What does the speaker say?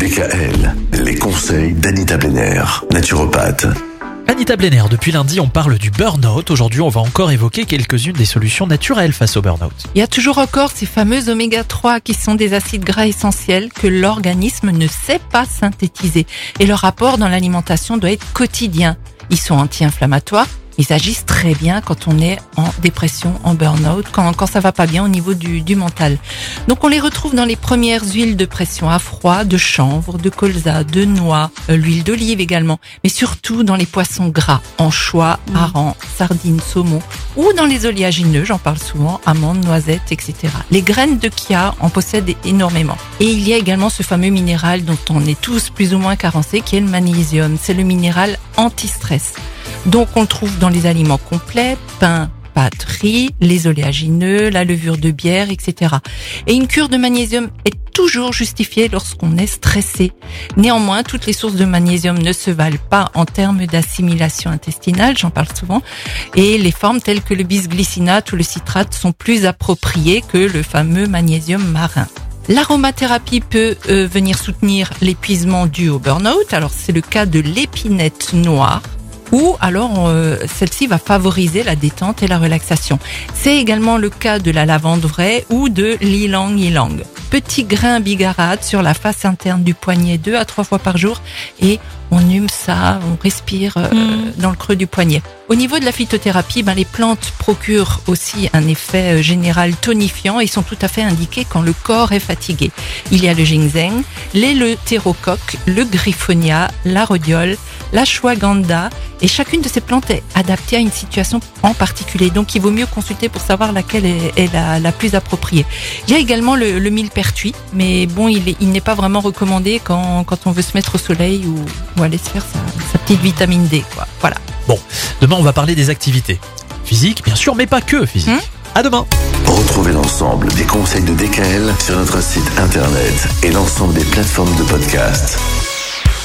DKL, les conseils d'Anita Benner, naturopathe. Anita Blenner, depuis lundi, on parle du burn-out. Aujourd'hui, on va encore évoquer quelques-unes des solutions naturelles face au burn-out. Il y a toujours encore ces fameux oméga 3 qui sont des acides gras essentiels que l'organisme ne sait pas synthétiser. Et leur apport dans l'alimentation doit être quotidien. Ils sont anti-inflammatoires, ils agissent très bien quand on est en dépression, en burn-out, quand, quand ça va pas bien au niveau du, du mental. Donc on les retrouve dans les premières huiles de pression à froid, de chanvre, de colza, de noix, euh, l'huile d'olive également, mais surtout dans les poissons gras, anchois, harengs, sardines, saumon, ou dans les oléagineux, j'en parle souvent, amandes, noisettes, etc. Les graines de chia en possèdent énormément. Et il y a également ce fameux minéral dont on est tous plus ou moins carencés, qui est le magnésium. C'est le minéral anti-stress. Donc on le trouve dans les aliments complets, pain, pâtes, riz, les oléagineux, la levure de bière, etc. Et une cure de magnésium est toujours justifiée lorsqu'on est stressé. Néanmoins, toutes les sources de magnésium ne se valent pas en termes d'assimilation intestinale, j'en parle souvent, et les formes telles que le bisglycinate ou le citrate sont plus appropriées que le fameux magnésium marin. L'aromathérapie peut euh, venir soutenir l'épuisement dû au burn-out. Alors c'est le cas de l'épinette noire ou alors euh, celle-ci va favoriser la détente et la relaxation. C'est également le cas de la lavande vraie ou de l'ilang ilang. Petit grain bigarade sur la face interne du poignet deux à trois fois par jour et on hume ça, on respire euh, Mm. dans le creux du poignet. Au niveau de la phytothérapie, ben, les plantes procurent aussi un effet euh, général tonifiant et sont tout à fait indiquées quand le corps est fatigué. Il y a le ginseng, l'éleutérocoque, le griffonia, la rhodiole, la ashwagandha et chacune de ces plantes est adaptée à une situation en particulier. Donc il vaut mieux consulter pour savoir laquelle est, la, plus appropriée. Il y a également le, le millepertuis, mais bon, il est- il n'est pas vraiment recommandé quand, on veut se mettre au soleil ou, ou aller se faire sa, sa petite vitamine D. Quoi. Voilà. Demain, on va parler des activités physiques, bien sûr, mais pas que physiques. Hmm À demain. Retrouvez l'ensemble des conseils de DKL sur notre site internet et l'ensemble des plateformes de podcast.